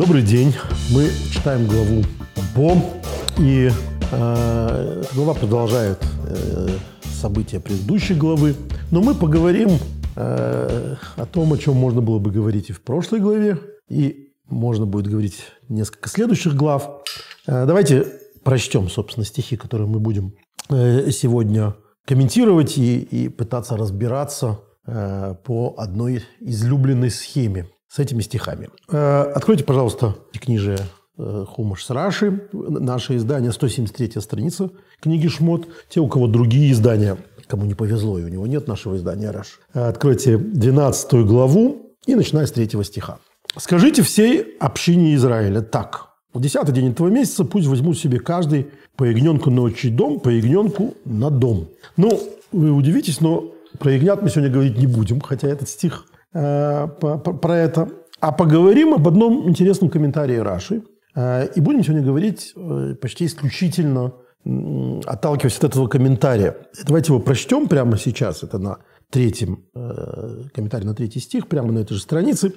Добрый день. Мы читаем главу Бо, и э, глава продолжает э, события предыдущей главы. Но мы поговорим э, о том, о чем можно было бы говорить и в прошлой главе, и можно будет говорить несколько следующих глав. Э, давайте прочтем, собственно, стихи, которые мы будем э, сегодня комментировать и, и пытаться разбираться э, по одной излюбленной схеме с этими стихами. Э, откройте, пожалуйста, книжие э, Хумаш Сраши, наше издание, 173 страница книги Шмот. Те, у кого другие издания, кому не повезло, и у него нет нашего издания Раш. Э, откройте 12 главу и начиная с 3 стиха. «Скажите всей общине Израиля так. В десятый день этого месяца пусть возьмут себе каждый по ягненку на отчий дом, по ягненку на дом». Ну, вы удивитесь, но про ягнят мы сегодня говорить не будем, хотя этот стих Э, про это. А поговорим об одном интересном комментарии Раши. Э, и будем сегодня говорить э, почти исключительно отталкиваясь от этого комментария. Давайте его прочтем прямо сейчас. Это на третьем, комментарий на третий стих, прямо на этой же странице.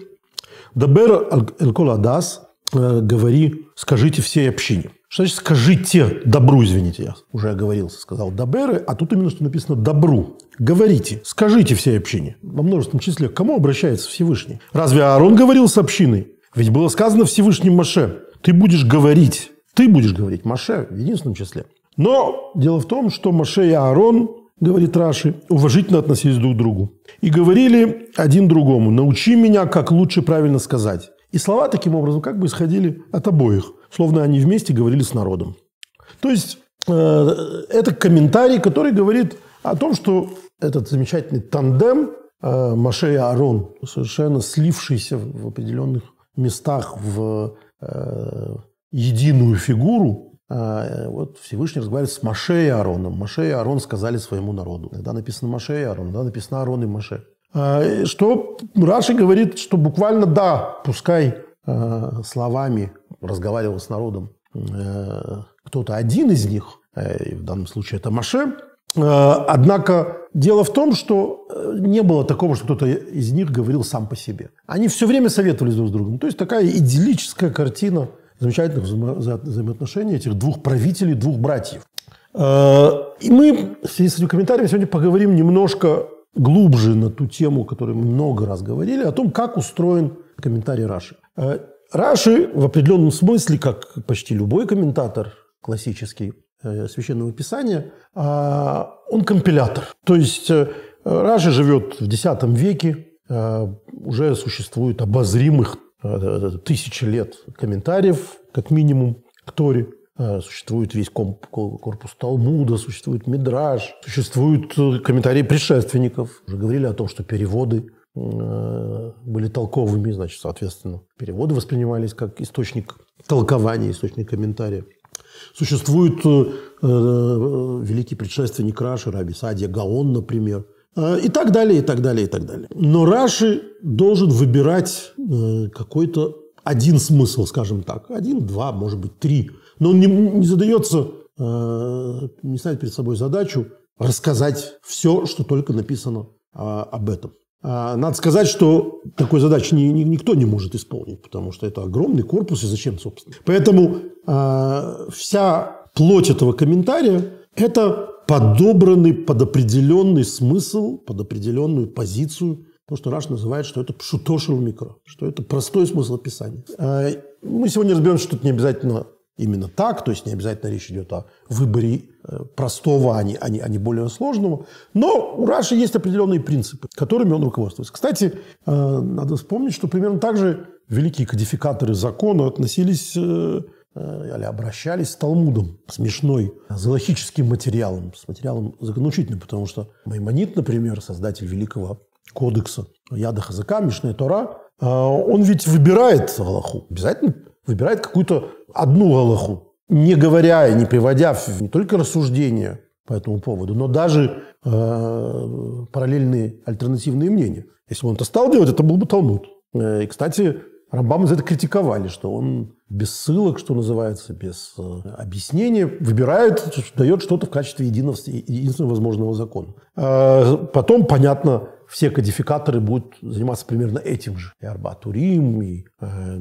«Дабер эль-коладас» говори, скажите всей общине. Что значит «скажите добру», извините, я уже оговорился, сказал «доберы», а тут именно что написано «добру». Говорите, скажите всей общине. Во множественном числе к кому обращается Всевышний? Разве Аарон говорил с общиной? Ведь было сказано Всевышним Маше, ты будешь говорить, ты будешь говорить, Маше в единственном числе. Но дело в том, что Маше и Аарон, говорит Раши, уважительно относились друг к другу. И говорили один другому, научи меня, как лучше правильно сказать. И слова таким образом как бы исходили от обоих – словно они вместе говорили с народом. То есть э, это комментарий, который говорит о том, что этот замечательный тандем э, Маше и Аарон, совершенно слившийся в определенных местах в э, единую фигуру, вот Всевышний разговаривает с Маше и Аароном. Маше и Аарон сказали своему народу. Иногда написано Маше и Аарон, иногда написано Аарон и Маше. Что Раши говорит, что буквально да, пускай словами разговаривал с народом э, кто-то один из них, э, в данном случае это Маше, э, Однако дело в том, что не было такого, что кто-то из них говорил сам по себе. Они все время советовались друг с другом. То есть такая идиллическая картина замечательных взаимоотношений этих двух правителей, двух братьев. И мы в связи с этим комментарием сегодня поговорим немножко глубже на ту тему, о которой мы много раз говорили, о том, как устроен комментарий Раши. Раши в определенном смысле, как почти любой комментатор классический э, священного писания, а, он компилятор. То есть э, Раши живет в X веке, э, уже существует обозримых тысячи лет комментариев, как минимум, к Торе. Существует весь корпус Талмуда, существует Мидраж, существуют комментарии предшественников. Уже говорили о том, что переводы Э, были толковыми, значит, соответственно, переводы воспринимались как источник толкования, источник комментария. Существует э, э, великий предшественник Раши, Раби Садия Гаон, например, э, и так далее, и так далее, и так далее. Но Раши должен выбирать э, какой-то один смысл, скажем так, один, два, может быть, три. Но он не, не задается, э, не ставит перед собой задачу рассказать все, что только написано э, об этом. А, надо сказать, что такой задачи ни, ни, никто не может исполнить, потому что это огромный корпус, и зачем, собственно. Поэтому э, вся плоть этого комментария – это подобранный под определенный смысл, под определенную позицию, то, что Раш называет, что это пшутошил микро, что это простой смысл описания. Э, мы сегодня разберем, что это не обязательно именно так, то есть не обязательно речь идет о выборе э, простого, а не, а не, а не более сложного. Но у Раши есть определенные принципы, которыми он руководствуется. Кстати, э, надо вспомнить, что примерно так же великие кодификаторы закона относились э, или обращались с Талмудом, смешной, зоологическим материалом, с материалом законоучительным, потому что Маймонит, например, создатель великого кодекса Яда Хазака, Мишная Тора, он ведь выбирает Аллаху. Обязательно выбирает какую-то одну Галаху, не говоря и не приводя не только рассуждения по этому поводу, но даже э, параллельные альтернативные мнения. Если бы он это стал делать, это был бы Талмуд. Э, и, кстати, Рамбам за это критиковали, что он без ссылок, что называется, без э, объяснения выбирает, дает что-то в качестве единого, единственного возможного закона. Э, потом, понятно, все кодификаторы будут заниматься примерно этим же. И Арбатурим, и, э,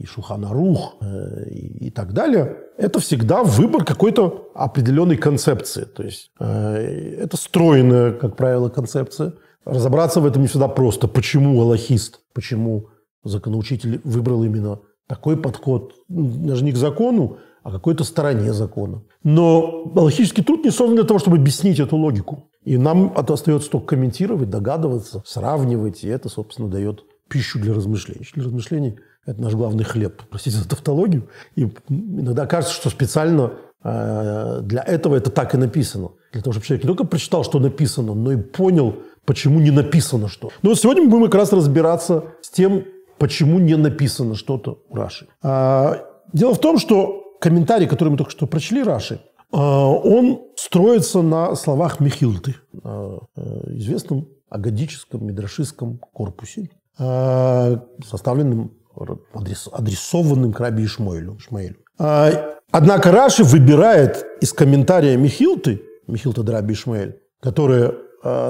и Шуханарух, э, и, и так далее. Это всегда выбор какой-то определенной концепции. То есть э, это стройная, как правило, концепция. Разобраться в этом не всегда просто. Почему аллахист, почему законоучитель выбрал именно такой подход, даже не к закону, а какой-то стороне закона. Но аллахический труд не создан для того, чтобы объяснить эту логику. И нам остается только комментировать, догадываться, сравнивать, и это, собственно, дает пищу для размышлений. Для размышлений – это наш главный хлеб, простите за тавтологию. И иногда кажется, что специально э, для этого это так и написано. Для того, чтобы человек не только прочитал, что написано, но и понял, почему не написано что. Но вот сегодня мы будем как раз разбираться с тем, почему не написано что-то у Раши. А, дело в том, что комментарий, который мы только что прочли Раши, а, он строится на словах Михилты, э, известном агадическом мидрашистском корпусе, а, составленным, адресованным к Раби. Ишмаилю. А, однако Раши выбирает из комментария Михилты, Михилта Драби Ишмаэль, который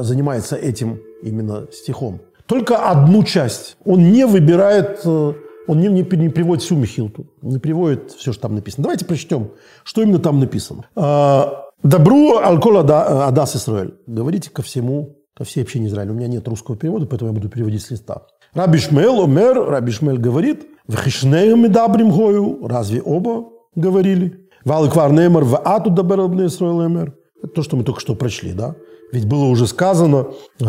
занимается этим именно стихом, только одну часть. Он не выбирает э, он не, не, не приводит всю Михилту, не приводит все, что там написано. Давайте прочтем, что именно там написано. А, Добру алкола адас Исраэль. Говорите ко всему, ко всей общине Израиля. У меня нет русского перевода, поэтому я буду переводить с листа. Раби Шмел, Омер, Раби Шмел говорит, «Вхишнею медабрим гою». Разве оба говорили? «Вал квар неймер, в ату дабер Исраэль эмер». Это то, что мы только что прочли, да? Ведь было уже сказано,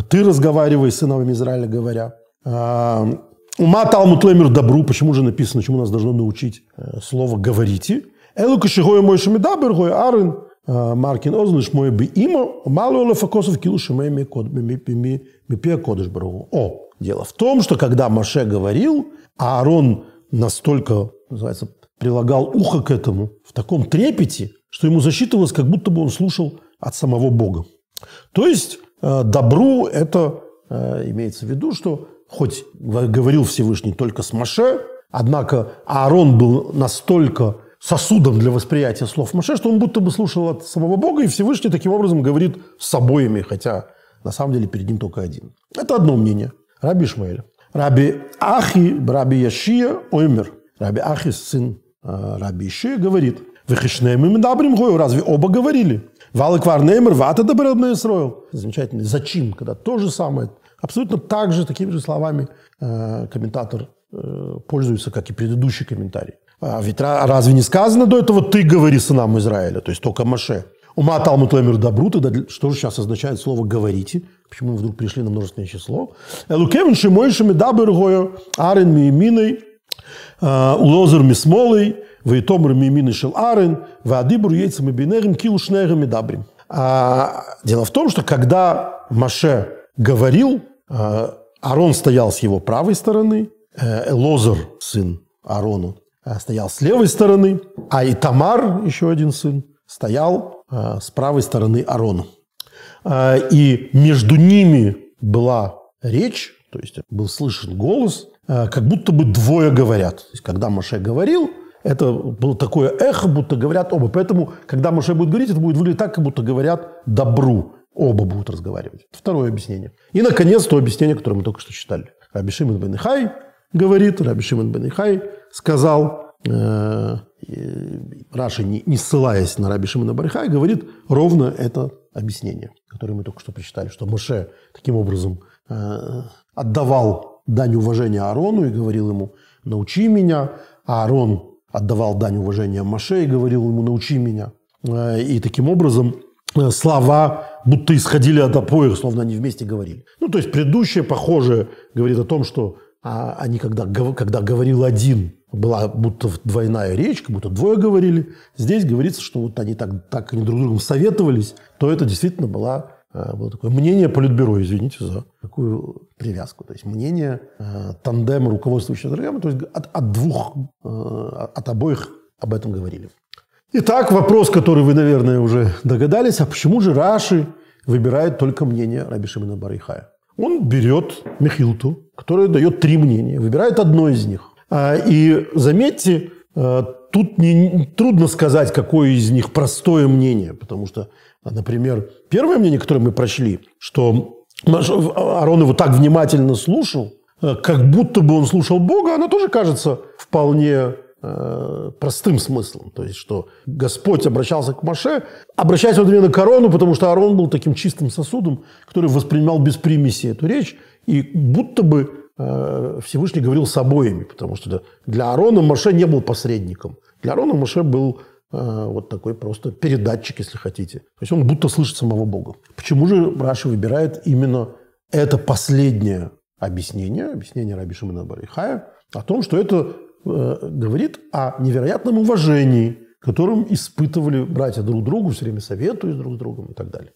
ты разговаривай с сыновьями Израиля, говоря. Ума Талмуд Лемер добру. Почему же написано, чему нас должно научить э, слово «говорите»? Элу кашигой мой шамидабер, гой арен, э, Маркин Озлыш мой би има, мало лефакосов килу шимей ми кодыш барагу. О, дело в том, что когда Маше говорил, а Аарон настолько, называется, прилагал ухо к этому в таком трепете, что ему засчитывалось, как будто бы он слушал от самого Бога. То есть э, добру это имеется в виду, что хоть говорил Всевышний только с Маше, однако Аарон был настолько сосудом для восприятия слов Маше, что он будто бы слушал от самого Бога, и Всевышний таким образом говорит с обоими, хотя на самом деле перед ним только один. Это одно мнение. Раби Ишмаэль. Раби Ахи, Раби Яшия, Оймер. Раби Ахи, сын э, Раби Ишия, говорит, «Вехишнеем им добрым гою». Разве оба говорили? Валыквар неймер, вата добрый Исраил. Замечательный зачин, когда то же самое – Абсолютно так же, такими же словами э, комментатор э, пользуется, как и предыдущий комментарий. А ведь разве не сказано до этого «ты говори сынам Израиля», то есть только Маше? Ума Талмуд Лемер Добру, тогда что же сейчас означает слово «говорите»? Почему мы вдруг пришли на множественное число? Элукевин шимойшими дабергою арен мииминой э, улозер мисмолой вейтомр мииминой шел арен вадибур яйцам и бинерим килу шнерами дабрим. А, дело в том, что когда Маше говорил, Арон стоял с его правой стороны, э, Лозер, сын Аарону, э, стоял с левой стороны, а и Тамар, еще один сын, стоял э, с правой стороны Арона. И между ними была речь, то есть был слышен голос, как будто бы двое говорят. То есть, когда Маше говорил, это было такое эхо, будто говорят оба. Поэтому, когда Маше будет говорить, это будет выглядеть так, как будто говорят добру. Оба будут разговаривать. Второе объяснение. И, наконец, то объяснение, которое мы только что читали. Раби Шимон бен Ихай говорит, Раби Шимон бен Ихай сказал, э, Раша, не, не ссылаясь на Раби Шимона Барихай, говорит ровно это объяснение, которое мы только что прочитали, что Моше таким образом э, отдавал дань уважения Аарону и говорил ему, научи меня, а Аарон отдавал дань уважения Моше и говорил ему, научи меня. Э, и таким образом слова будто исходили от обоих, словно они вместе говорили. Ну, то есть предыдущее, похоже, говорит о том, что а, они, когда, когда говорил один, была будто двойная речь, как будто двое говорили. Здесь говорится, что вот они так, так они друг другом советовались, то это действительно была, э, было такое мнение политбюро, извините за такую привязку. То есть мнение э, тандема руководствующего программы, то есть от, от двух, э, от обоих об этом говорили. Итак, вопрос, который вы, наверное, уже догадались, а почему же Раши выбирает только мнение Раби Шимона Барихая? Он берет Михилту, которая дает три мнения, выбирает одно из них. А, и заметьте, а, тут не, трудно сказать, какое из них простое мнение, потому что, например, первое мнение, которое мы прочли, что Аарон его так внимательно слушал, э, как будто бы он слушал Бога, она тоже кажется вполне простым смыслом. То есть, что Господь обращался к Маше, обращаясь вот именно к Арону, потому что Арон был таким чистым сосудом, который воспринимал без примеси эту речь, и будто бы э, Всевышний говорил с обоими, потому что для Арона Маше не был посредником. Для Арона Маше был э, вот такой просто передатчик, если хотите. То есть он будто слышит самого Бога. Почему же Раши выбирает именно это последнее объяснение, объяснение Раби Шимона Барихая, о том, что это э, говорит о невероятном уважении, которым испытывали братья друг другу, все время советуясь друг с другом и так далее.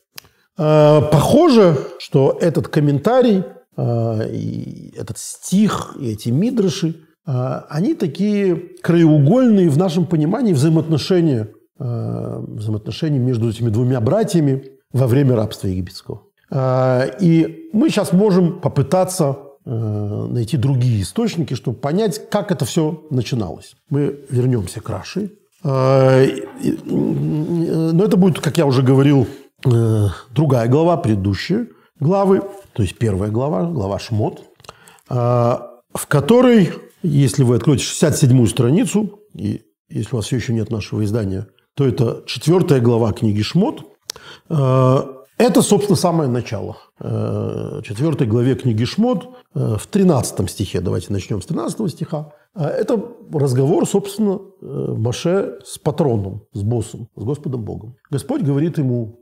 Э, похоже, что этот комментарий, э, и этот стих, и эти мидрыши, э, они такие краеугольные в нашем понимании взаимоотношения, э, взаимоотношения между этими двумя братьями во время рабства египетского. Э, и мы сейчас можем попытаться Э, найти другие источники, чтобы понять, как это все начиналось. Мы вернемся к Раши. Э, но это будет, как я уже говорил, э, другая глава, предыдущие главы, то есть первая глава, глава Шмот, в которой, если вы откроете 67-ю страницу, и если у вас все еще нет нашего издания, то это четвертая глава книги Шмот, это, собственно, самое начало. Э, четвертой главе книги Шмот, э, в 13 стихе, давайте начнем с 13 стиха, э, это разговор, собственно, Маше с патроном, с боссом, с Господом Богом. Господь говорит ему,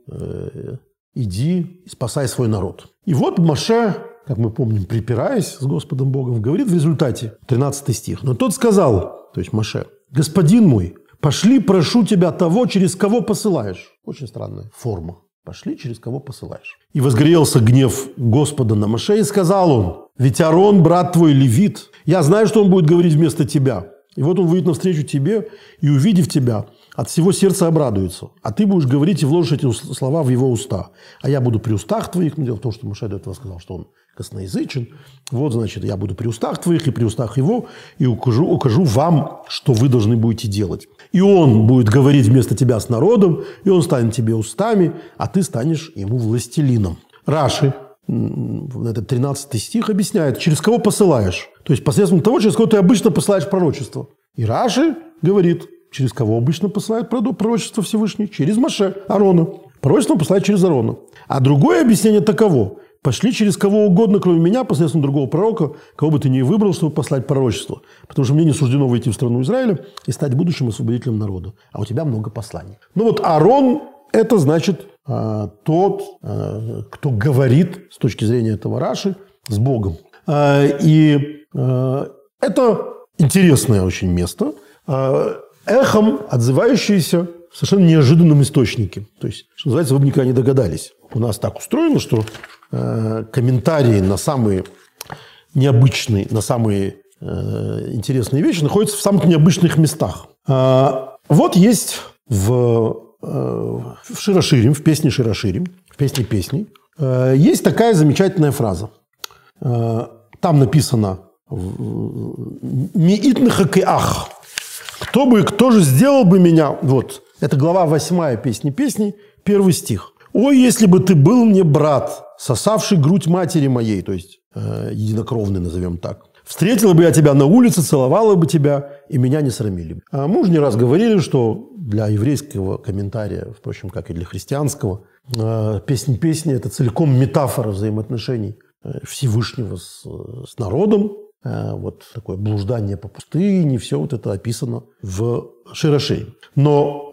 иди спасай свой народ. И вот Маше, как мы помним, припираясь с Господом Богом, говорит в результате, 13 стих, но тот сказал, то есть Маше, господин мой, пошли, прошу тебя того, через кого посылаешь. Очень странная форма Пошли, через кого посылаешь. И возгорелся гнев Господа на Маше, и сказал он, ведь Арон, брат твой, левит. Я знаю, что он будет говорить вместо тебя. И вот он выйдет навстречу тебе, и увидев тебя, от всего сердца обрадуется. А ты будешь говорить и вложишь эти слова в его уста. А я буду при устах твоих. Ну, дело в том, что Маше до этого сказал, что он косноязычен. Вот, значит, я буду при устах твоих и при устах его, и укажу, укажу вам, что вы должны будете делать. И он будет говорить вместо тебя с народом, и он станет тебе устами, а ты станешь ему властелином. Раши, этот 13 стих объясняет, через кого посылаешь. То есть посредством того, через кого ты обычно посылаешь пророчество. И Раши говорит, через кого обычно посылают пророчество Всевышний? Через Маше, Арона. Пророчество посылает через Арона. А другое объяснение таково. Пошли через кого угодно, кроме меня, посредством другого пророка, кого бы ты ни выбрал, чтобы послать пророчество. Потому что мне не суждено выйти в страну Израиля и стать будущим освободителем народа. А у тебя много посланий. Ну вот Аарон – это значит а, тот, а, кто говорит с точки зрения этого Раши с Богом. А, и а, это интересное очень место, а, эхом отзывающееся в совершенно неожиданном источнике. То есть, что называется, вы бы никогда не догадались. У нас так устроено, что Э, комментарии на самые необычные, на самые э, интересные вещи находятся в самых необычных местах. А, вот есть в, э, в Широширим, в песне Широширим, в песне песней, есть такая замечательная фраза. Там написано «Миитных ах». Кто бы, кто же сделал бы меня... Вот, это глава 8 песни песней, первый стих. «Ой, если бы ты был мне брат, сосавший грудь матери моей, то есть э, единокровный, назовем так. Встретила бы я тебя на улице, целовала бы тебя, и меня не срамили. А мы уже не раз говорили, что для еврейского комментария, впрочем, как и для христианского, э, песня песни – это целиком метафора взаимоотношений э, Всевышнего с, с народом, э, вот такое блуждание по пустыне, все вот это описано в Широшей. Но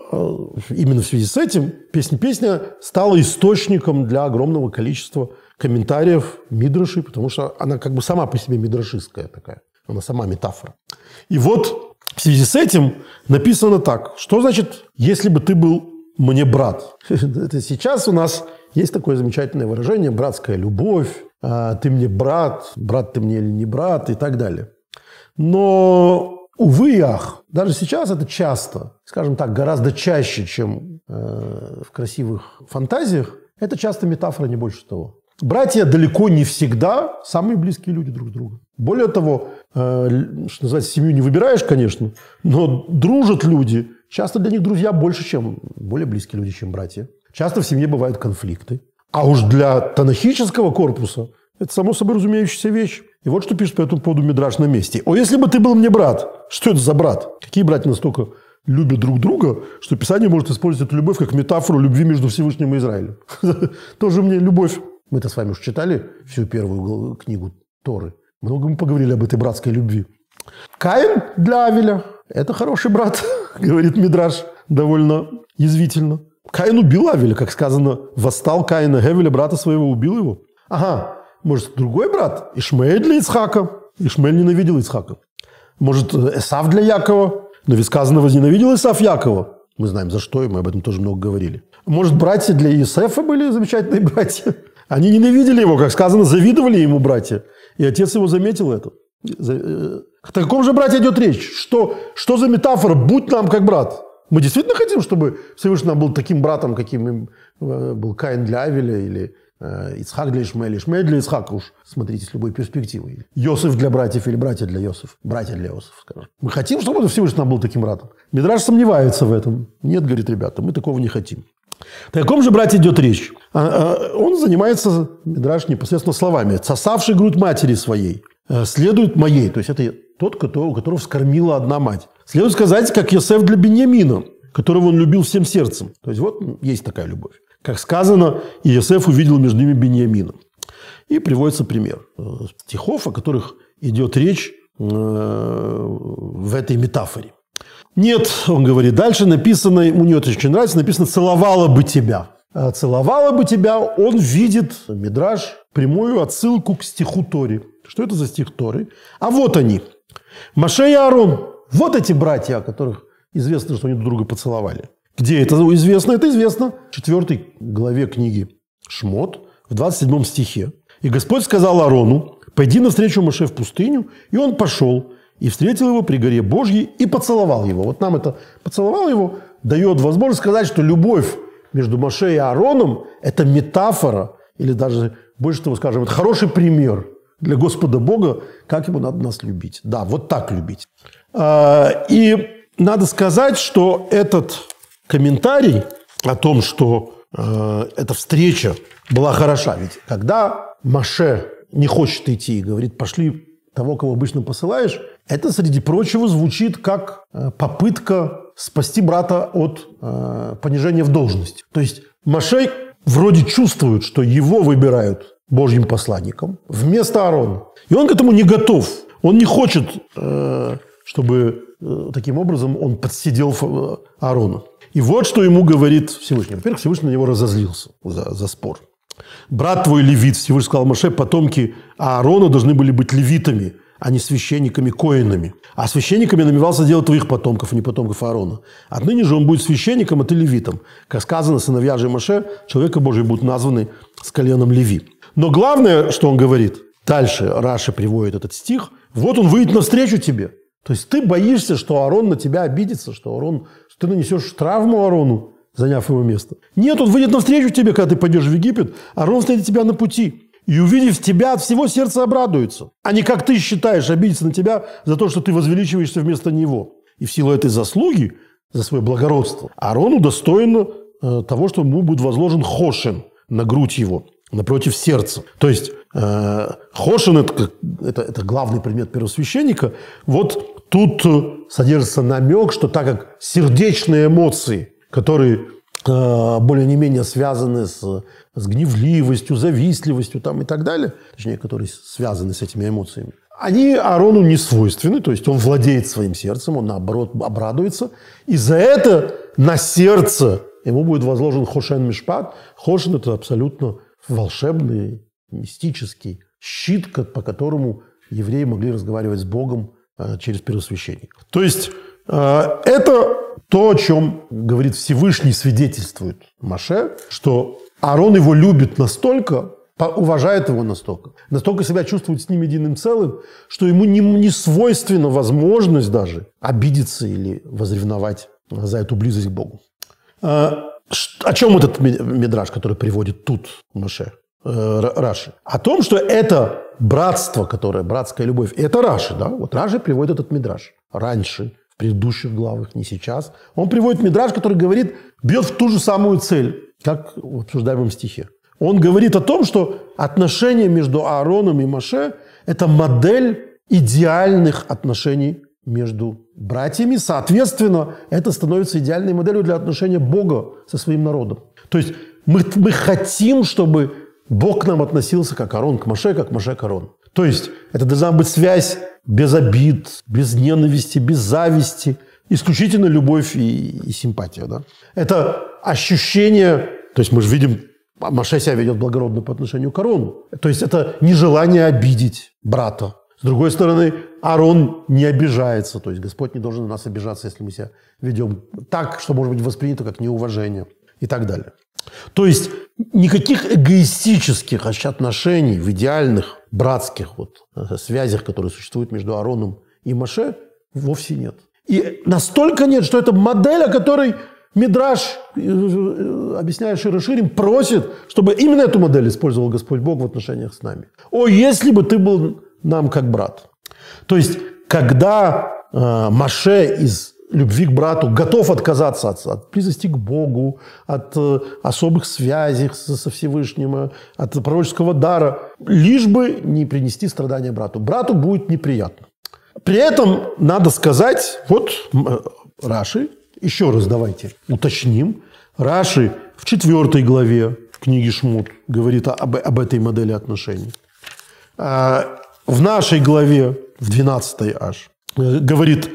именно в связи с этим «Песня-песня» стала источником для огромного количества комментариев Мидраши, потому что она как бы сама по себе мидрашистская такая. Она сама метафора. И вот в связи с этим написано так. Что значит, если бы ты был мне брат? Это сейчас у нас есть такое замечательное выражение «братская любовь», «А «ты мне брат», «брат ты мне или не брат» и так далее. Но Увы и ах, даже сейчас это часто, скажем так, гораздо чаще, чем э, в красивых фантазиях, это часто метафора, не больше того. Братья далеко не всегда самые близкие люди друг друга. Более того, э, что называется, семью не выбираешь, конечно, но дружат люди. Часто для них друзья больше, чем более близкие люди, чем братья. Часто в семье бывают конфликты. А уж для танахического корпуса это само собой разумеющаяся вещь. И вот что пишет по этому поводу Мидраш на месте. «О, если бы ты был мне брат!» Что это за брат? Какие братья настолько любят друг друга, что Писание может использовать эту любовь как метафору любви между Всевышним и Израилем. Тоже мне любовь. Мы-то с вами уже читали всю первую книгу Торы. Много мы поговорили об этой братской любви. Каин для Авеля – это хороший брат, говорит Мидраш довольно язвительно. Каин убил Авеля, как сказано, восстал Каина Гевеля, брата своего, убил его. Ага, может, другой брат? Ишмаэль для Ицхака. Ишмаэль ненавидел Ицхака. Может, Эсав для Якова? Но ведь сказано, возненавидел Исав Якова. Мы знаем за что, и мы об этом тоже много говорили. Может, братья для Иосифа были замечательные братья? Они ненавидели его, как сказано, завидовали ему братья. И отец его заметил это. Э, о каком же брате идет речь? Что, что за метафора? Будь нам как брат. Мы действительно хотим, чтобы Всевышний нам был таким братом, каким э, был Каин для Авеля или Э, Ицхак для Ишмаэля, Ишмаэль для Ицхака уж, смотрите, с любой перспективой. Йосиф для братьев или братья для Йосифа. Братья для Йосифа, скажем. Мы хотим, чтобы Всевышний нам был таким братом. Мидраж сомневается в этом. Нет, говорит, ребята, мы такого не хотим. О каком же брате идет речь? А, а, он занимается, Мидраж, непосредственно словами. «Сосавший грудь матери своей э, следует моей». То есть это тот, который, у которого вскормила одна мать. Следует сказать, как Йосеф для Беньямина, которого он любил всем сердцем. То есть вот есть такая любовь. Как сказано, Иосиф увидел между ними Бениамина. И приводится пример э, стихов, о которых идет речь э, в этой метафоре. Нет, он говорит, дальше написано, мне это очень нравится, написано «целовала бы тебя». А «Целовала бы тебя» он видит, Мидраж, прямую отсылку к стиху Тори. Что это за стих Торы? А вот они. Маше и Аарон. Вот эти братья, о которых известно, что они друг друга поцеловали. Где это известно? Это известно в 4 главе книги Шмот, в 27 стихе. «И Господь сказал Арону, пойди навстречу Моше в пустыню, и он пошел, и встретил его при горе Божьей, и поцеловал его». Вот нам это «поцеловал его» дает возможность сказать, что любовь между Моше и Аароном – это метафора, или даже, больше того скажем, это хороший пример для Господа Бога, как ему надо нас любить. Да, вот так любить. А, и надо сказать, что этот комментарий о том, что э, эта встреча была хороша. Ведь когда Маше не хочет идти и говорит, пошли того, кого обычно посылаешь, это, среди прочего, звучит как э, попытка спасти брата от э, понижения в должность. То есть Маше вроде чувствует, что его выбирают Божьим посланником вместо Аарона. И он к этому не готов. Он не хочет, э, чтобы э, таким образом он подсидел э, Аарона. И вот что ему говорит Всевышний. Во-первых, Всевышний на него разозлился за, за спор. Брат твой левит, Всевышний сказал Маше, потомки Аарона должны были быть левитами, а не священниками, коинами. А священниками намеревался делать твоих потомков, а не потомков Аарона. Отныне же он будет священником, а ты левитом. Как сказано, сыновья же Маше, человека Божий будут названы с коленом Леви. Но главное, что он говорит, дальше Раша приводит этот стих, вот он выйдет навстречу тебе. То есть ты боишься, что Аарон на тебя обидится, что Ты нанесешь травму Арону, заняв его место. Нет, он выйдет навстречу тебе, когда ты пойдешь в Египет, Арон встретит тебя на пути. И увидев тебя, от всего сердца обрадуется. А не как ты считаешь, обидеться на тебя за то, что ты возвеличиваешься вместо него. И в силу этой заслуги, за свое благородство, Аарону достойно э, того, что ему будет возложен хошен на грудь его, напротив сердца. То есть э, хошен это, это, это главный предмет первосвященника. Вот Тут э, содержится намек, что так как сердечные эмоции, которые э, более не менее связаны с, с гневливостью, завистливостью там, и так далее, точнее, которые связаны с этими эмоциями, они Аарону не свойственны, то есть он владеет своим сердцем, он наоборот обрадуется, и за это на сердце ему будет возложен Хошен Мишпат. Хошен – это абсолютно волшебный, мистический щит, по которому евреи могли разговаривать с Богом через первосвященника. То есть э, это то, о чем говорит Всевышний, свидетельствует Маше, что Аарон его любит настолько, уважает его настолько, настолько себя чувствует с ним единым целым, что ему не, не свойственна возможность даже обидеться или возревновать за эту близость к Богу. Э, о чем этот мидраж, который приводит тут Маше, Раши? О том, что это братство, которое, братская любовь, это Раши, да? Вот Раши приводит этот мидраж. Раньше, в предыдущих главах, не сейчас. Он приводит мидраж, который говорит, бьет в ту же самую цель, как в обсуждаемом стихе. он говорит о том, что отношения между Аароном и Маше – это модель идеальных отношений между братьями. Соответственно, это становится идеальной моделью для отношения Бога со своим народом. То есть мы, мы хотим, чтобы Бог к нам относился как Арон к Маше, как Маше к Арону. То есть это должна быть связь без обид, без ненависти, без зависти, исключительно любовь и, и симпатия. Да? Это ощущение, то есть мы же видим, Маше себя ведет благородно по отношению к Арону. То есть это нежелание обидеть брата. С другой стороны, Арон не обижается. То есть Господь не должен на нас обижаться, если мы себя ведем так, что может быть воспринято как неуважение и так далее. То есть никаких эгоистических отношений в идеальных братских вот э, связях, которые существуют между Ароном и Маше, вовсе нет. И настолько нет, что это модель, о которой Мидраш, э, э, объясняя Широширим, просит, чтобы именно эту модель использовал Господь Бог в отношениях с нами. О, если бы ты был нам как брат. То есть, когда э, Маше из любви к брату готов отказаться от, от близости к Богу, от э, особых связей со, со Всевышним, от пророческого дара, лишь бы не принести страдания брату. Брату будет неприятно. При этом надо сказать, вот э, Раши, еще раз давайте уточним, Раши в четвертой главе в книге Шмут говорит об, об этой модели отношений. А в нашей главе, в 12 аж, говорит,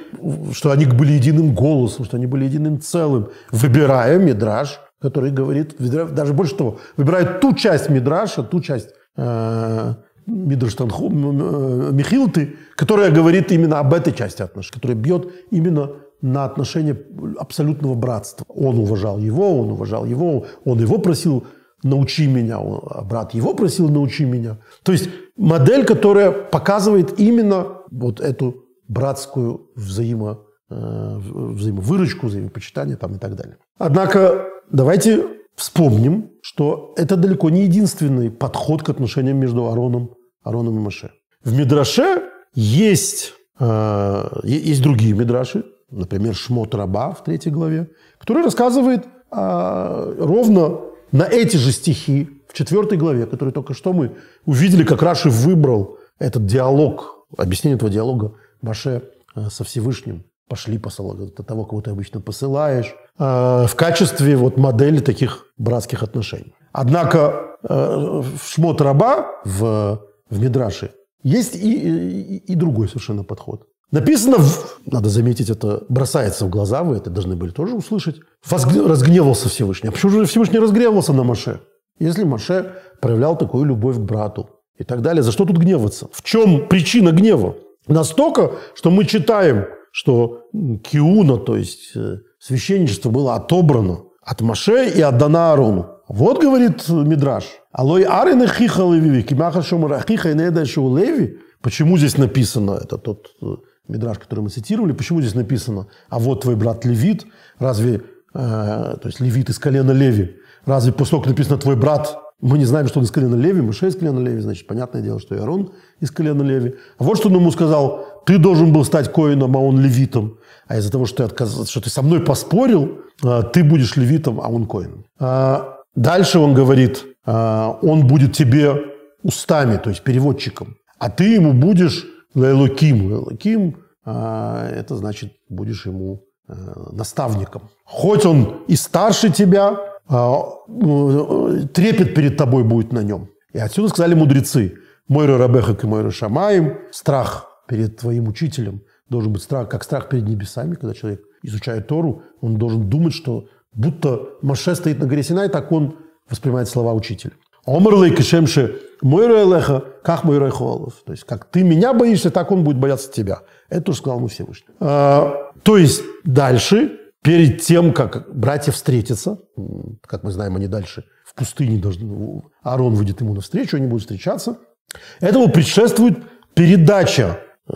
что они были единым голосом, что они были единым целым, выбирая Мидраж, который говорит, даже больше того, выбирает ту часть Мидраша, ту часть э, Мидраштанху, э, Михилты, которая говорит именно об этой части отношений, которая бьет именно на отношение абсолютного братства. Он уважал его, он уважал его, он его просил научи меня, а брат его просил научи меня. То есть модель, которая показывает именно вот эту братскую взаимо, э, взаимовыручку, взаимопочитание там и так далее. Однако давайте вспомним, что это далеко не единственный подход к отношениям между Ароном, Ароном и Маше. В Мидраше есть, э, есть другие Мидраши, например, Шмот Раба в третьей главе, который рассказывает э, ровно на эти же стихи в четвертой главе, которые только что мы увидели, как Раши выбрал этот диалог, объяснение этого диалога Маше э, со Всевышним. Пошли посылать того, кого ты обычно посылаешь, э, в качестве вот модели таких братских отношений. Однако э, в Шмот Раба, в, в Мидраше, есть и, и, и другой совершенно подход. Написано, надо заметить, это бросается в глаза, вы это должны были тоже услышать. Разгневался Всевышний. А почему же Всевышний разгневался на Маше? Если Маше проявлял такую любовь к брату и так далее, за что тут гневаться? В чем причина гнева? Настолько, что мы читаем, что Киуна, то есть э, священничество было отобрано от Маше и отдано Аарону. Вот, говорит Мидраш, Алой арин хиха леви, кимаха шомара хиха леви. Почему здесь написано, это тот э, Мидраш, который мы цитировали, почему здесь написано, а вот твой брат Левит, разве, э, то есть Левит из колена Леви, разве после того, как написано твой брат, мы не знаем, что он из колена Леви, Мыша из колена Леви, значит, понятное дело, что и Арон из колена Леви. А вот что он ему сказал, ты должен был стать коином, а он левитом. А из-за того, что ты, отказ... что ты со мной поспорил, э, ты будешь левитом, а он коином. А дальше он говорит, э, он будет тебе устами, то есть переводчиком, а ты ему будешь. Лелуким а, – это значит, будешь ему э, наставником. Хоть он и старше тебя, а, трепет перед тобой будет на нем. И отсюда сказали мудрецы, Мойра Рабехак и Мойра Шамаем, страх перед твоим учителем должен быть страх, как страх перед небесами, когда человек изучает Тору, он должен думать, что будто Маше стоит на горе Синай, так он воспринимает слова учителя. Омрлей кишемше мой элеха, как мой То есть, как ты меня боишься, так он будет бояться тебя. Это тоже сказал ему Всевышний. А, то есть, дальше, перед тем, как братья встретятся, как мы знаем, они дальше в пустыне должны, Аарон выйдет ему навстречу, они будут встречаться. Этому предшествует передача э,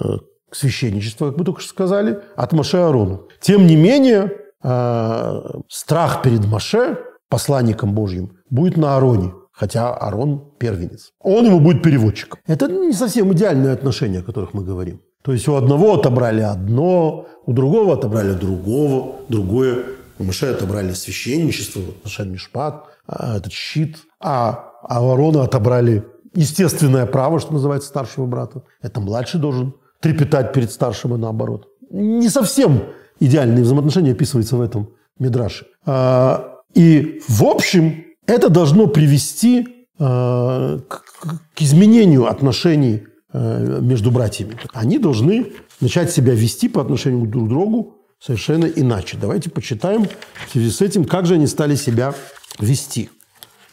священничества, как мы только что сказали, от Маше Аарону. Тем не менее, э, страх перед Маше, посланником Божьим, будет на Аароне хотя Арон первенец. Он ему будет переводчиком. Это не совсем идеальные отношения, о которых мы говорим. То есть у одного отобрали одно, у другого отобрали другого, другое. У Маше отобрали священничество, Шен Мишпат, а, этот щит. А а у Аарона отобрали естественное право, что называется, старшего брата. Это младший должен трепетать перед старшим и наоборот. Не совсем идеальные взаимоотношения описываются в этом Мидраше. А, и в общем это должно привести а, к изменению отношений между братьями. Они должны начать себя вести по отношению друг к другу совершенно иначе. Давайте почитаем в связи с этим, как же они стали себя вести.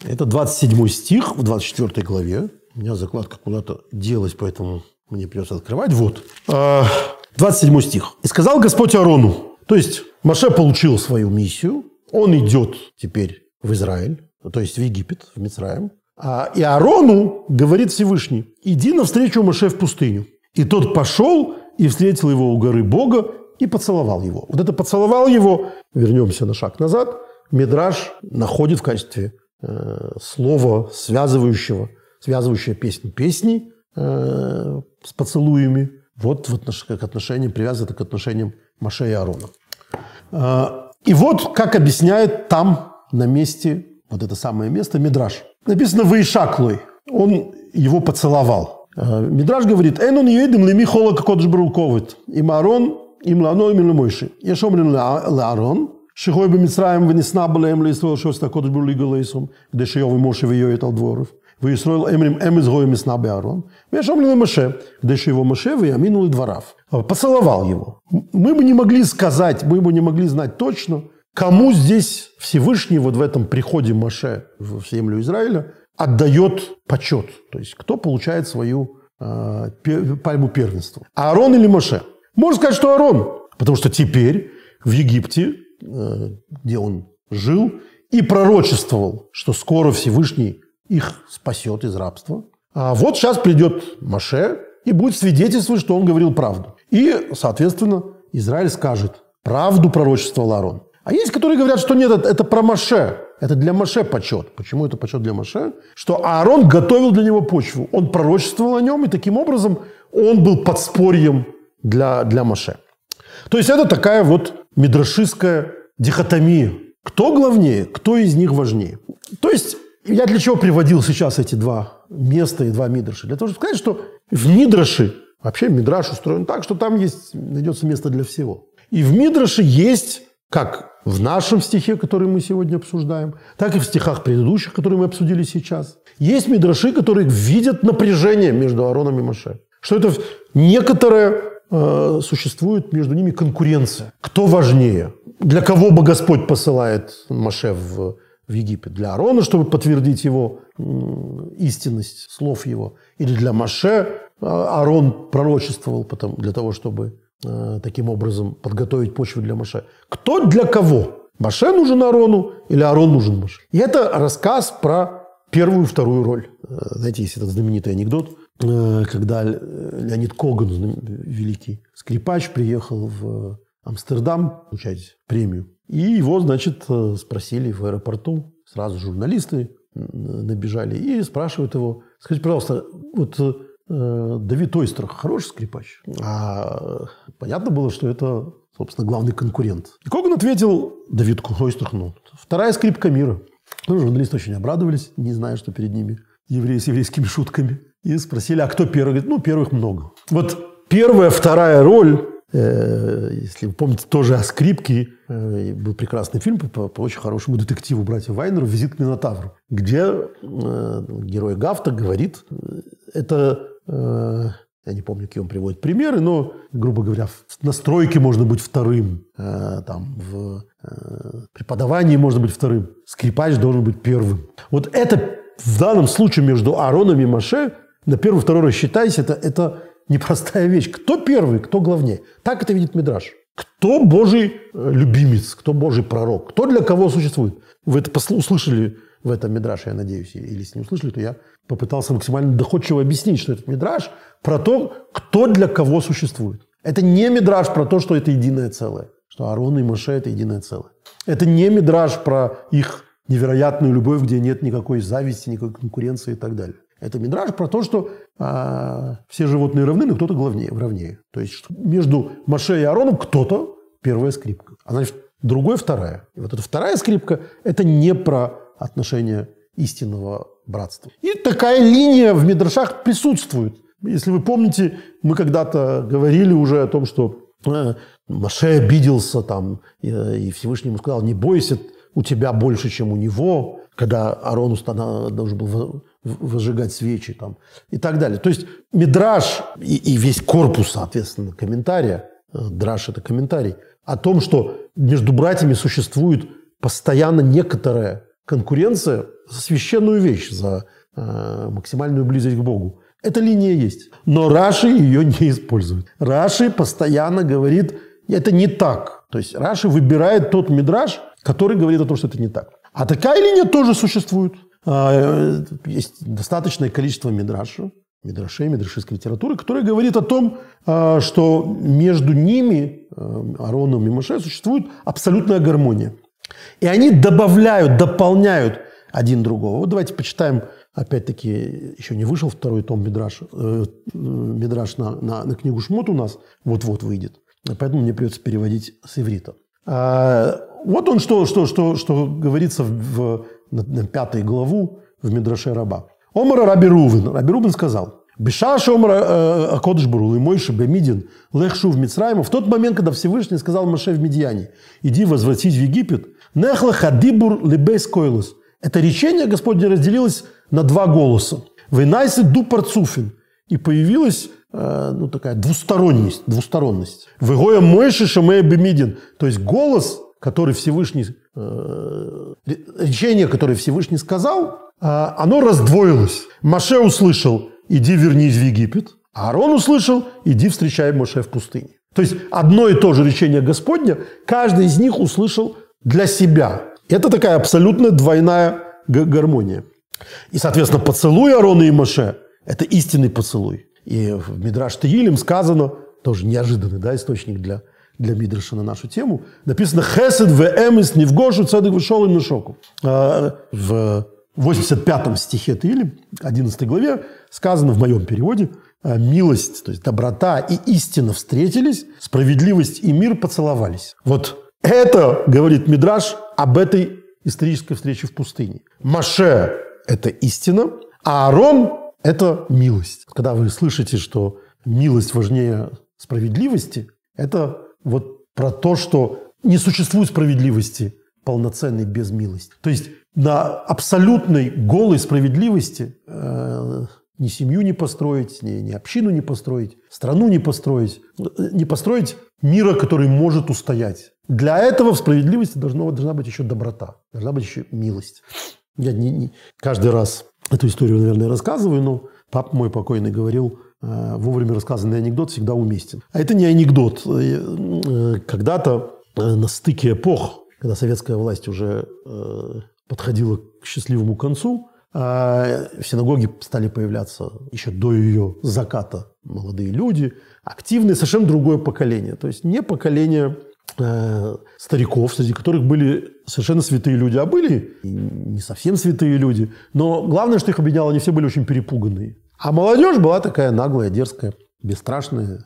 Это 27 стих в 24 главе. У меня закладка куда-то делась, поэтому мне придется открывать. Вот. 27 а, стих. «И сказал Господь Арону». То есть Маше получил свою миссию. Он идет теперь в Израиль, то есть в Египет, в Мицраем. А, и Арону говорит Всевышний, иди навстречу Маше в пустыню. И тот пошел и встретил его у горы Бога и поцеловал его. Вот это поцеловал его, вернемся на шаг назад, Мидраш находит в качестве э, слова, связывающего, связывающее песню песни э, с поцелуями. Вот в отнош... к отношениям, привязано к отношениям Маше и Аарона. Э, и вот как объясняет там, на месте, вот это самое место, Мидраш написано «Ваишаклой». Он его поцеловал. А, Мидраж говорит, «Энон юэдим леми холока кодж бруковит, им арон, им лано, им лемойши». Ешом лен а, лаарон, шихой бы митраем вынесна балеем эм лейсрол шоста кодж брули галейсом, где шиёвы моши виёет алдворов. וישראל אמרים אמז גוי משנא בארון, ויש אומרים למשה, כדי שיבוא משה ויאמינו לדבריו. Поцеловал его. Мы бы не могли сказать, мы бы не могли знать точно, кому здесь Всевышний вот в этом приходе Маше в землю Израиля отдает почет. То есть кто получает свою э, пальму первенства. Аарон или Маше? Можно сказать, что Аарон, потому что теперь в Египте Э, где он жил, и пророчествовал, что скоро Всевышний их спасет из рабства. А вот сейчас придет Маше и будет свидетельствовать, что он говорил правду. И, соответственно, Израиль скажет, правду пророчествовал Аарон. А есть, которые говорят, что нет, это про Маше. Это для Маше почет. Почему это почет для Маше? Что Аарон готовил для него почву. Он пророчествовал о нем, и таким образом он был подспорьем для, для Маше. То есть это такая вот мидрашистская дихотомия. Кто главнее, кто из них важнее. То есть я для чего приводил сейчас эти два места и два мидраша? Для того, чтобы сказать, что в мидраше, вообще мидраш устроен так, что там есть, найдется место для всего. И в мидраше есть, как в нашем стихе, который мы сегодня обсуждаем, так и в стихах предыдущих, которые мы обсудили сейчас, есть мидраши, которые видят напряжение между Аароном и Маше. Что это некоторое Э, существует между ними конкуренция. Кто важнее? Для кого бы Господь посылает Маше в, в Египет? Для Аарона, чтобы подтвердить его истинность слов его? Или для Маше а, Аарон пророчествовал потом для того, чтобы э, таким образом подготовить почву для Маше? Кто для кого? Маше нужен Аарону или Аарон нужен Маше? И это рассказ про первую и вторую роль. Э, знаете, есть этот знаменитый анекдот Э, когда Леонид Коган, великий скрипач, приехал в Амстердам получать премию. И его, значит, э, спросили в аэропорту, сразу журналисты набежали и спрашивают его, скажите, пожалуйста, вот э, Давид Ойстрах хороший скрипач? А понятно было, что это, собственно, главный конкурент. И Коган ответил, Давид Ойстрах, ну, вторая скрипка мира. Ну, журналисты очень обрадовались, не зная, что перед ними евреи с еврейскими шутками. И спросили, а кто первый? Говорит, ну, первых много. Вот первая, вторая роль, э, если вы помните, тоже о скрипке, э, был прекрасный фильм по, по очень хорошему детективу братьев Вайнеру «Визит к Минотавру», где э, герой Гафта говорит, это... Я не помню, какие он приводит примеры, но, грубо говоря, в настройке можно быть вторым, э, там, в э, преподавании можно быть вторым, скрипач должен быть первым. Вот это в данном случае между Аароном и Маше на первый, второй рассчитайся, это, это непростая вещь. Кто первый, кто главнее? Так это видит Мидраш. Кто Божий э, любимец, кто Божий пророк, кто для кого существует. Вы это услышали в этом Мидраше, я надеюсь, или если не услышали, то я попытался максимально доходчиво объяснить, что этот Мидраш про то, кто для кого существует. Это не Мидраш про то, что это единое целое, что Аарон и Моше – это единое целое. Это не Мидраш про их невероятную любовь, где нет никакой зависти, никакой конкуренции и так далее. Это Мидраж про то, что а, все животные равны, но кто-то главнее, равнее. То есть между Маше и Ароном кто-то первая скрипка, а значит другой вторая. И вот эта вторая скрипка – это не про отношения истинного братства. И такая линия в Мидрашах присутствует. Если вы помните, мы когда-то говорили уже о том, что э, Маше обиделся там, и Всевышний ему сказал, не бойся, у тебя больше, чем у него, когда Арон должен был выжигать свечи там, и так далее. То есть Мидраш и, и весь корпус, соответственно, комментария, э, Драш – это комментарий, о том, что между братьями существует постоянно некоторая конкуренция за священную вещь, за э, максимальную близость к Богу. Эта линия есть. Но Раши ее не использует. Раши постоянно говорит, это не так. То есть Раши выбирает тот мидраж, который говорит о том, что это не так. А такая линия тоже существует. А, есть достаточное количество мидрашей, мидрашей, мидрашистской литературы, которая говорит о том, а, что между ними, а, Ароном и Моше, существует абсолютная гармония. И они добавляют, дополняют один другого. Вот давайте почитаем, опять-таки, еще не вышел второй том Мидраш, э, Мидраш на, на, на книгу Шмот у нас вот-вот выйдет. Поэтому мне придется переводить с иврита. А, вот он что, что, что, что говорится в, на, на пятой главу в Мидраше Раба. Омара Раби Рувен. Раби Рувен сказал, Бешаш Омара э, Акодыш Бурул и Мойша Бемидин Лехшу в Мицраима в тот момент, когда Всевышний сказал Маше в Медьяне, иди возвратись в Египет, Нехла Хадибур Либейс Койлус. Это речение Господне разделилось на два голоса. Вейнайсы ду парцуфин. И появилась э, ну, такая двусторонность. двусторонность. Вегоя Мойши Шамея Бемидин. То есть голос, который Всевышний, э, речение, которое Всевышний сказал, э, оно раздвоилось. Маше услышал, иди вернись в Египет. А Аарон услышал, иди встречай Моше в пустыне. То есть одно и то же речение Господня, каждый из них услышал для себя. Это такая абсолютно двойная гармония. И, соответственно, поцелуй Арона и Моше – это истинный поцелуй. И в Мидраш Таилим сказано, тоже неожиданный да, источник для, для Мидраша на нашу тему, написано «Хесед в эмис не в гошу цедек вышел им на шоку». А, в 85 стихе Таилим, 11 главе, сказано в моем переводе «А, «Милость, то есть доброта и истина встретились, справедливость и мир поцеловались». Вот это, говорит Мидраш, об этой исторической встрече в пустыне. Маше – это истина, а Аарон – это милость. Когда вы слышите, что милость важнее справедливости, это вот про то, что не существует справедливости полноценной без милости. То есть на абсолютной голой справедливости э, ни семью не построить, ни, ни общину не построить, страну не построить, не построить мира, который может устоять. Для этого в справедливости должно, должна быть еще доброта, должна быть еще милость. Я не, не, каждый раз эту историю, наверное, рассказываю, но папа мой покойный говорил, э, вовремя рассказанный анекдот всегда уместен. А это не анекдот. Э, э, когда-то э, на стыке эпох, когда советская власть уже э, подходила к счастливому концу, в синагоге стали появляться еще до ее заката молодые люди, активные, совершенно другое поколение. То есть не поколение стариков, среди которых были совершенно святые люди, а были не совсем святые люди. Но главное, что их объединяло, они все были очень перепуганные. А молодежь была такая наглая, дерзкая, бесстрашное,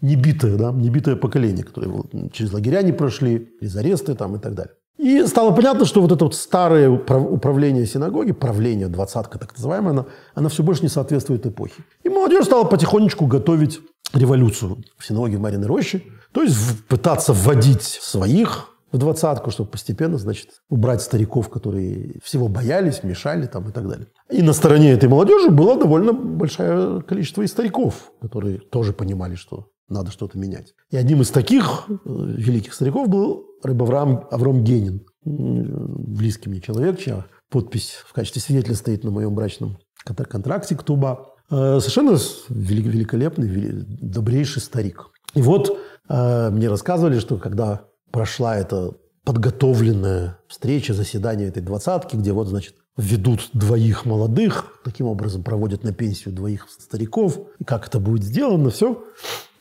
небитое, да, небитое поколение, которое через лагеря не прошли, через аресты там и так далее. И стало понятно, что вот это вот старое управление синагоги, правление, двадцатка так называемая, она, она все больше не соответствует эпохе. И молодежь стала потихонечку готовить революцию в синагоге Мариной Рощи, то есть пытаться вводить своих в двадцатку, чтобы постепенно, значит, убрать стариков, которые всего боялись, мешали там и так далее. И на стороне этой молодежи было довольно большое количество и стариков, которые тоже понимали, что надо что-то менять. И одним из таких э, великих стариков был Рыбаврам Авром Генин, близкий мне человек, чья подпись в качестве свидетеля стоит на моем брачном контракте Ктуба. Э, совершенно великолепный, добрейший старик. И вот э, мне рассказывали, что когда прошла эта подготовленная встреча, заседание этой двадцатки, где вот, значит, ведут двоих молодых, таким образом проводят на пенсию двоих стариков. И как это будет сделано, все.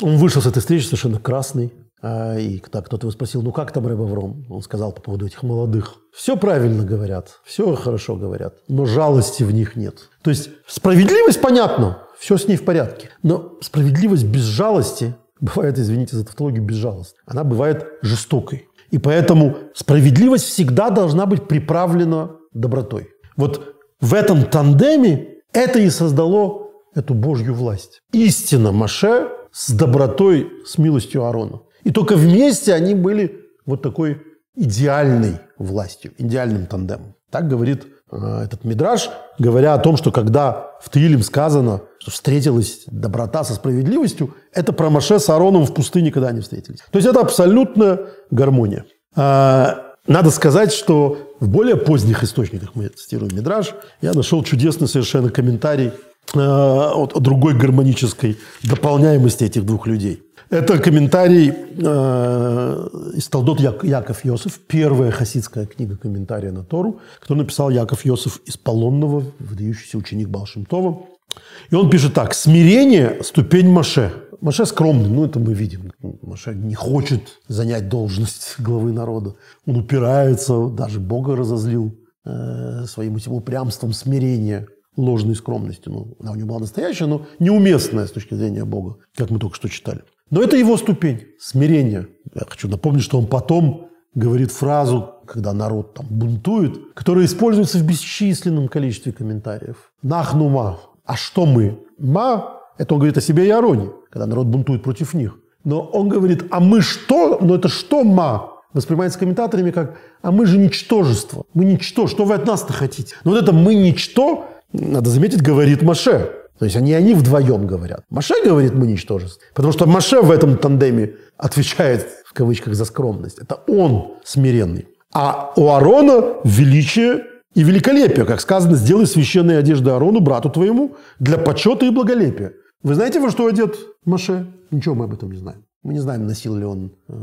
Он вышел с этой встречи совершенно красный. А, и когда кто-то его спросил, ну как там Рэбавром? Он сказал по поводу этих молодых. Все правильно говорят, все хорошо говорят, но жалости в них нет. То есть справедливость понятно, все с ней в порядке. Но справедливость без жалости бывает, извините за тавтологию, безжалостной. Она бывает жестокой. И поэтому справедливость всегда должна быть приправлена добротой. Вот в этом тандеме это и создало эту Божью власть. Истина Маше с добротой, с милостью Аарона. И только вместе они были вот такой идеальной властью, идеальным тандемом. Так говорит э, этот мидраж, говоря о том, что когда в Таилим сказано, что встретилась доброта со справедливостью, это про Маше с Аароном в пустыне никогда не встретились. То есть это абсолютная гармония. А, надо сказать, что в более поздних источниках, мы цитируем Мидраж, я нашел чудесный совершенно комментарий э, о, о другой гармонической дополняемости этих двух людей. Это комментарий э, из Талдот Як, Яков Йосиф, первая хасидская книга комментария на Тору, которую написал Яков Йосиф из Полонного, выдающийся ученик Балшемтова. И он пишет так. «Смирение – ступень Маше». Маше скромный, ну это мы видим. Маше не хочет занять должность главы народа. Он упирается, даже Бога разозлил э, своим этим упрямством смирения, ложной скромностью. Ну, она у него была настоящая, но неуместная с точки зрения Бога, как мы только что читали. Но это его ступень, смирение. Я хочу напомнить, что он потом говорит фразу, когда народ там бунтует, которая используется в бесчисленном количестве комментариев. «Нахнума». А что мы? «Ма» – это он говорит о себе и Ароне когда народ бунтует против них. Но он говорит, а мы что? Но это что ма? Воспринимается комментаторами как, а мы же ничтожество. Мы ничто. Что вы от нас-то хотите? Но вот это мы ничто, надо заметить, говорит Маше. То есть они, они вдвоем говорят. Маше говорит, мы ничтожество. Потому что Маше в этом тандеме отвечает, в кавычках, за скромность. Это он смиренный. А у Аарона величие и великолепие. Как сказано, сделай священные одежды Аарону, брату твоему, для почета и благолепия. Вы знаете, во что одет Маше? Ничего мы об этом не знаем. Мы не знаем, носил ли он э,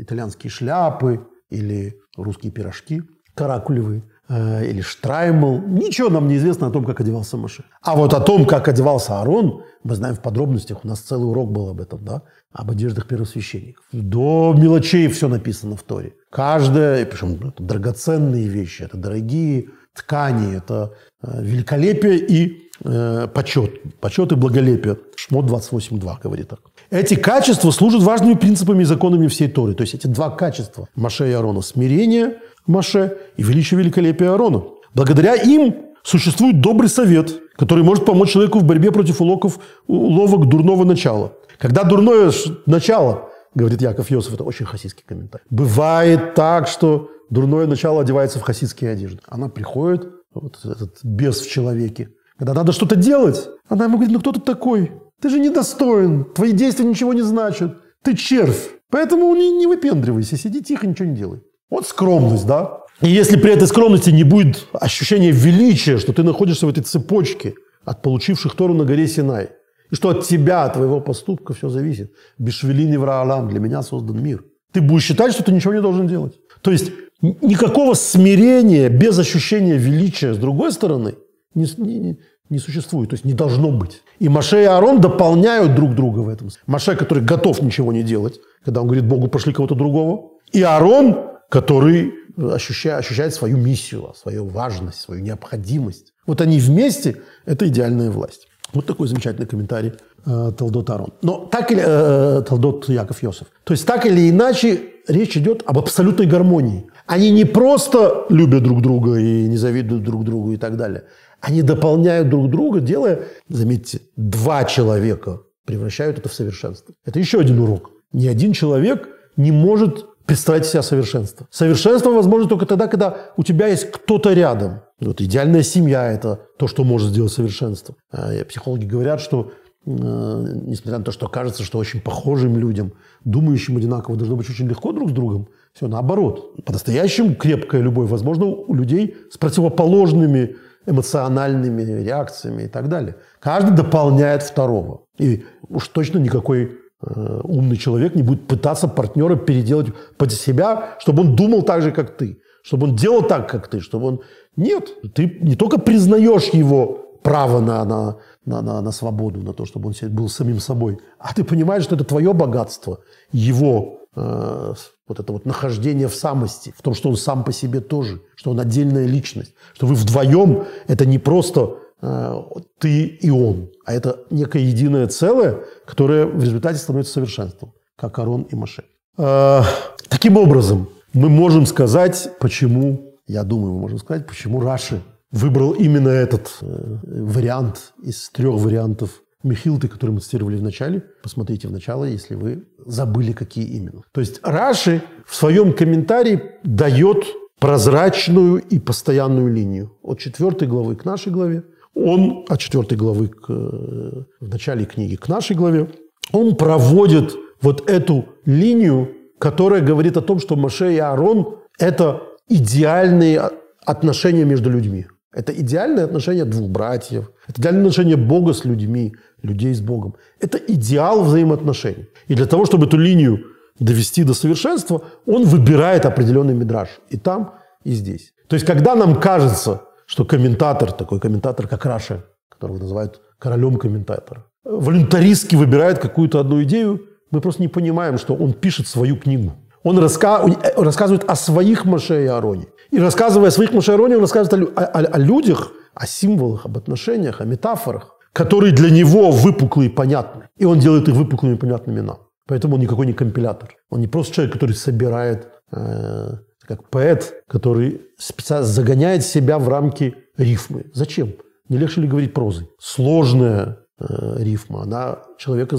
итальянские шляпы или русские пирожки каракулевые э, или штраймл. Ничего нам не известно о том, как одевался Маше. А вот о том, как одевался Арон, мы знаем в подробностях. У нас целый урок был об этом, да? Об одеждах первосвященников. До мелочей все написано в Торе. Каждая, причем это драгоценные вещи, это дорогие ткани, это э, великолепие и э, почет. Почет и благолепие. Шмот 28.2 говорит так. Эти качества служат важными принципами и законами всей Торы. То есть эти два качества Маше и Аарона. Смирение Маше и величие великолепия Аарона. Благодаря им существует добрый совет, который может помочь человеку в борьбе против улоков, уловок дурного начала. Когда дурное начало, говорит Яков Йосиф, это очень хасидский комментарий, бывает так, что дурное начало одевается в хасидские одежды. Она приходит, вот этот бес в человеке, когда надо что-то делать, она ему говорит, ну кто ты такой? Ты же недостоин, твои действия ничего не значат. Ты червь. Поэтому не, не выпендривайся, сиди тихо, ничего не делай. Вот скромность, да? И если при этой скромности не будет ощущения величия, что ты находишься в этой цепочке от получивших Тору на горе Синай, и что от тебя, от твоего поступка все зависит. Бешвелини враалам, для меня создан мир. Ты будешь считать, что ты ничего не должен делать. То есть никакого смирения без ощущения величия с другой стороны не, не, не существует, то есть не должно быть. И Маше и Аарон дополняют друг друга в этом. Маше, который готов ничего не делать, когда он говорит Богу, пошли кого-то другого. И Аарон, который ощущает, ощущает свою миссию, свою важность, свою необходимость. Вот они вместе – это идеальная власть. Вот такой замечательный комментарий э, Талдот Арон. Но так или... Э, Талдот Яков Йосиф. То есть так или иначе речь идет об абсолютной гармонии. Они не просто любят друг друга и не завидуют друг другу и так далее. Они дополняют друг друга, делая, заметьте, два человека превращают это в совершенство. Это еще один урок. Ни один человек не может представить себя совершенство. Совершенство возможно только тогда, когда у тебя есть кто-то рядом. Вот идеальная семья – это то, что может сделать совершенство. А, психологи говорят, что э, несмотря на то, что кажется, что очень похожим людям, думающим одинаково, должно быть очень легко друг с другом, все наоборот. По-настоящему крепкая любовь возможно у людей с противоположными эмоциональными реакциями и так далее. Каждый дополняет второго. И уж точно никакой э, умный человек не будет пытаться партнера переделать под себя, чтобы он думал так же, как ты, чтобы он делал так, как ты, чтобы он... Нет, ты не только признаешь его право на, на, на, на, на свободу, на то, чтобы он был самим собой, а ты понимаешь, что это твое богатство, его э, вот это вот нахождение в самости, в том, что он сам по себе тоже, что он отдельная личность, что вы вдвоем это не просто э, ты и он, а это некое единое целое, которое в результате становится совершенством, как Арон и Маше. Э, таким образом, мы можем сказать, почему, я думаю, мы можем сказать, почему Раши выбрал именно этот э, вариант из трех вариантов Михилты, который мы цитировали в начале. Посмотрите в начало, если вы забыли, какие именно. То есть Раши в своем комментарии дает прозрачную и постоянную линию от четвертой главы к нашей главе. Он от четвертой главы к, э, в начале книги к нашей главе. Он проводит вот эту линию, которая говорит о том, что Маше и Аарон – это идеальные отношения между людьми. Это идеальное отношение двух братьев. Это идеальное отношение Бога с людьми, людей с Богом. Это идеал взаимоотношений. И для того, чтобы эту линию довести до совершенства, он выбирает определенный мидраж. И там, и здесь. То есть, когда нам кажется, что комментатор, такой комментатор, как Раша, которого называют королем комментатора, волюнтаристски выбирает какую-то одну идею, мы просто не понимаем, что он пишет свою книгу. Он раска... рассказывает о своих Маше и Ароне. И рассказывая о своих Маше и Ароне, он рассказывает о, о, о людях, о символах, об отношениях, о метафорах, которые для него выпуклые и понятны. И он делает их выпуклыми и понятными нам. Поэтому он никакой не компилятор. Он не просто человек, который собирает, э, как поэт, который специально загоняет себя в рамки рифмы. Зачем? Не легче ли говорить прозой? Сложная э, рифма, она человека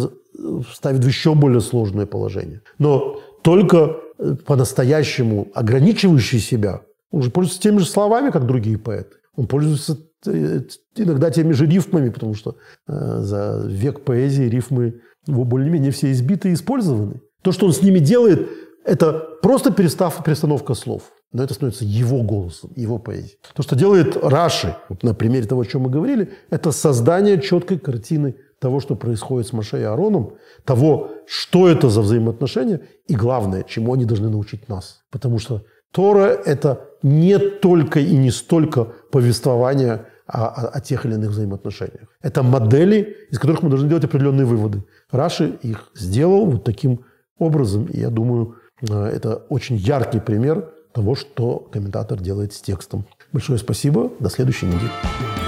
ставит в еще более сложное положение. Но только э, по-настоящему ограничивающий себя, он же пользуется теми же словами, как другие поэты. Он пользуется иногда теми же рифмами, потому что э, за век поэзии рифмы его более-менее все избиты и использованы. То, что он с ними делает, это просто перестав, перестановка слов. Но это становится его голосом, его поэзией. То, что делает Раши, вот на примере того, о чем мы говорили, это создание четкой картины того, что происходит с Маше и Аароном, того, что это за взаимоотношения, и главное, чему они должны научить нас. Потому что Тора – это не только и не столько повествование о, о, о тех или иных взаимоотношениях. Это модели, из которых мы должны делать определенные выводы. Раши их сделал вот таким образом, и я думаю, э, это очень яркий пример того, что комментатор делает с текстом. Большое спасибо. До следующей недели.